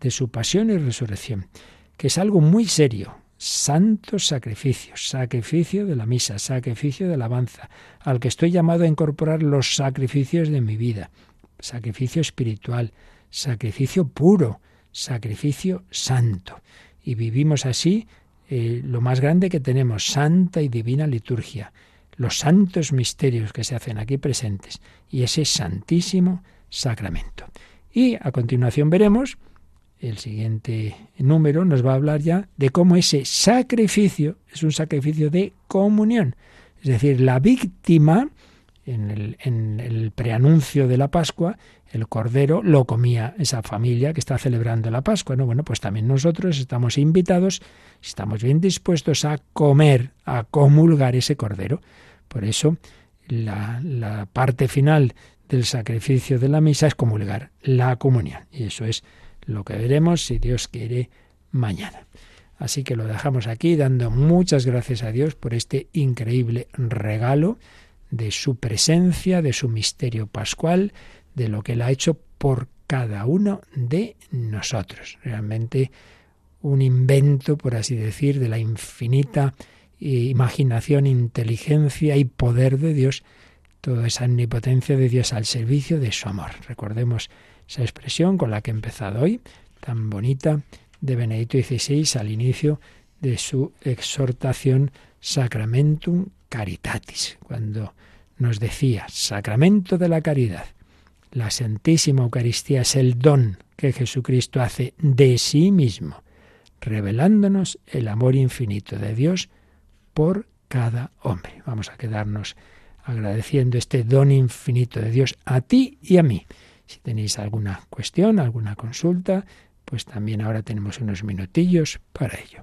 de su pasión y resurrección, que es algo muy serio, santos sacrificios, sacrificio de la misa, sacrificio de alabanza, al que estoy llamado a incorporar los sacrificios de mi vida, sacrificio espiritual, sacrificio puro, sacrificio santo. Y vivimos así eh, lo más grande que tenemos, santa y divina liturgia, los santos misterios que se hacen aquí presentes y ese santísimo sacramento. Y a continuación veremos, el siguiente número nos va a hablar ya de cómo ese sacrificio es un sacrificio de comunión. Es decir, la víctima, en el, preanuncio de la Pascua, el cordero lo comía esa familia que está celebrando la Pascua. ¿no? Bueno, pues también nosotros estamos invitados, estamos bien dispuestos a comer, a comulgar ese cordero. Por eso la, la parte final del sacrificio de la misa es comulgar la comunión. Y eso es lo que veremos, si Dios quiere, mañana. Así que lo dejamos aquí dando muchas gracias a Dios por este increíble regalo de su presencia, de su misterio pascual, de lo que Él ha hecho por cada uno de nosotros. Realmente un invento, por así decir, de la infinita imaginación, inteligencia y poder de Dios, toda esa omnipotencia de Dios al servicio de su amor. Recordemos esa expresión con la que he empezado hoy, tan bonita, de Benedicto XVI al inicio de su exhortación Sacramentum Caritatis, cuando nos decía, Sacramento de la Caridad, la Santísima Eucaristía es el don que Jesucristo hace de sí mismo, revelándonos el amor infinito de Dios por cada hombre. Vamos a quedarnos agradeciendo este don infinito de Dios a ti y a mí. Si tenéis alguna cuestión, alguna consulta, pues también ahora tenemos unos minutillos para ello.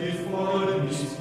difformis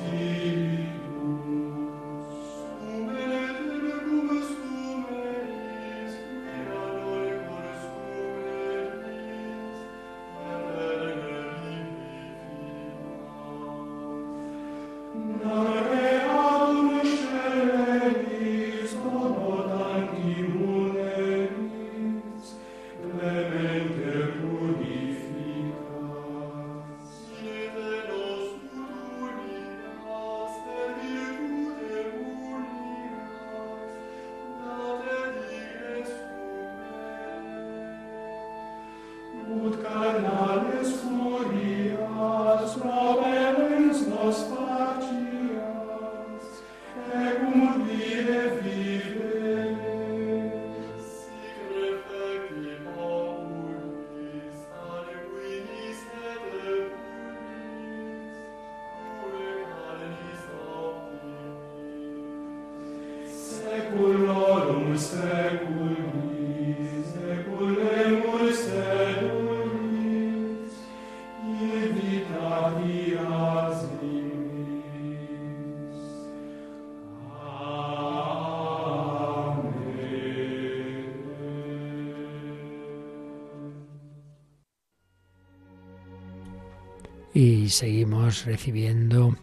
seguimos recibiendo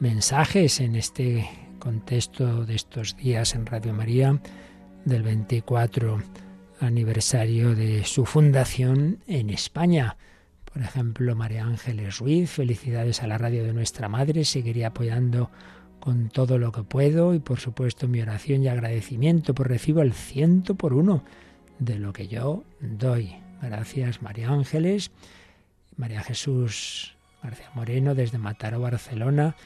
mensajes en este contexto de estos días en Radio María del 24 aniversario de su fundación en España. Por ejemplo, María Ángeles Ruiz, felicidades a la radio de nuestra madre, seguiré apoyando con todo lo que puedo y por supuesto mi oración y agradecimiento por recibo el ciento por uno de lo que yo doy. Gracias María Ángeles, María Jesús García Moreno desde Mataró, Barcelona.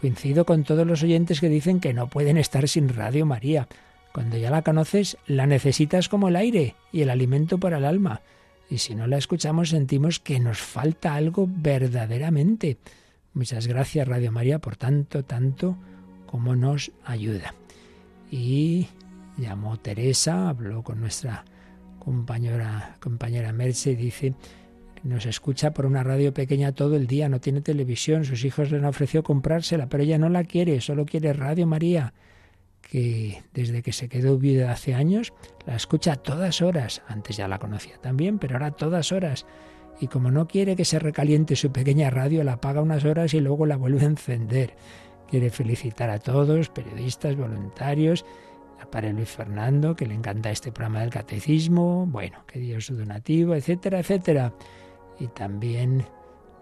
Coincido con todos los oyentes que dicen que no pueden estar sin Radio María. Cuando ya la conoces, la necesitas como el aire y el alimento para el alma. Y si no la escuchamos, sentimos que nos falta algo verdaderamente. Muchas gracias, Radio María, por tanto, tanto como nos ayuda. Y llamó Teresa, habló con nuestra compañera, compañera Merce y dice nos escucha por una radio pequeña todo el día, no tiene televisión, sus hijos le han ofrecido comprársela, pero ella no la quiere, solo quiere Radio María, que desde que se quedó viuda hace años, la escucha a todas horas. Antes ya la conocía también, pero ahora a todas horas. Y como no quiere que se recaliente su pequeña radio, la apaga unas horas y luego la vuelve a encender. Quiere felicitar a todos, periodistas, voluntarios, a Padre Luis Fernando, que le encanta este programa del catecismo, bueno, que dio su donativo, etcétera, etcétera. Y también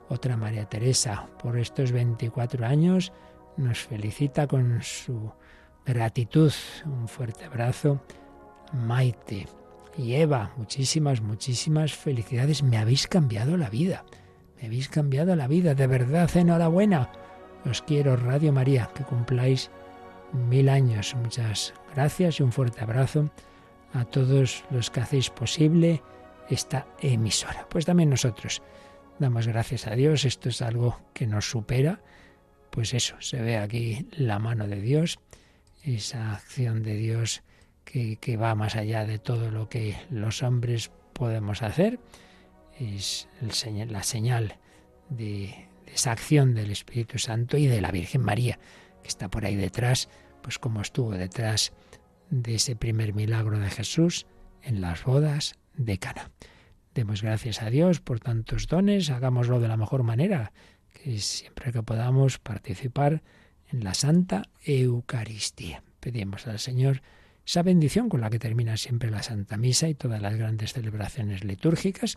otra María Teresa, por estos 24 años, nos felicita con su gratitud. Un fuerte abrazo. Maite y Eva, muchísimas, muchísimas felicidades. Me habéis cambiado la vida. Me habéis cambiado la vida. De verdad, enhorabuena. Os quiero, Radio María, que cumpláis mil años. Muchas gracias y un fuerte abrazo a todos los que hacéis posible esta emisora. Pues también nosotros damos gracias a Dios. Esto es algo que nos supera. Pues eso, se ve aquí la mano de Dios, esa acción de Dios que, va más allá de todo lo que los hombres podemos hacer. Es la señal de, esa acción del Espíritu Santo y de la Virgen María, que está por ahí detrás, pues como estuvo detrás de ese primer milagro de Jesús en las bodas de Cana. Demos gracias a Dios por tantos dones, hagámoslo de la mejor manera, que siempre que podamos participar en la Santa Eucaristía. Pedimos al Señor esa bendición con la que termina siempre la Santa Misa y todas las grandes celebraciones litúrgicas,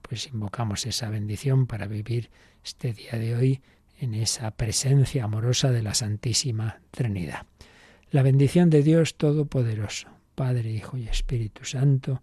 pues invocamos esa bendición para vivir este día de hoy en esa presencia amorosa de la Santísima Trinidad. La bendición de Dios Todopoderoso, Padre, Hijo y Espíritu Santo,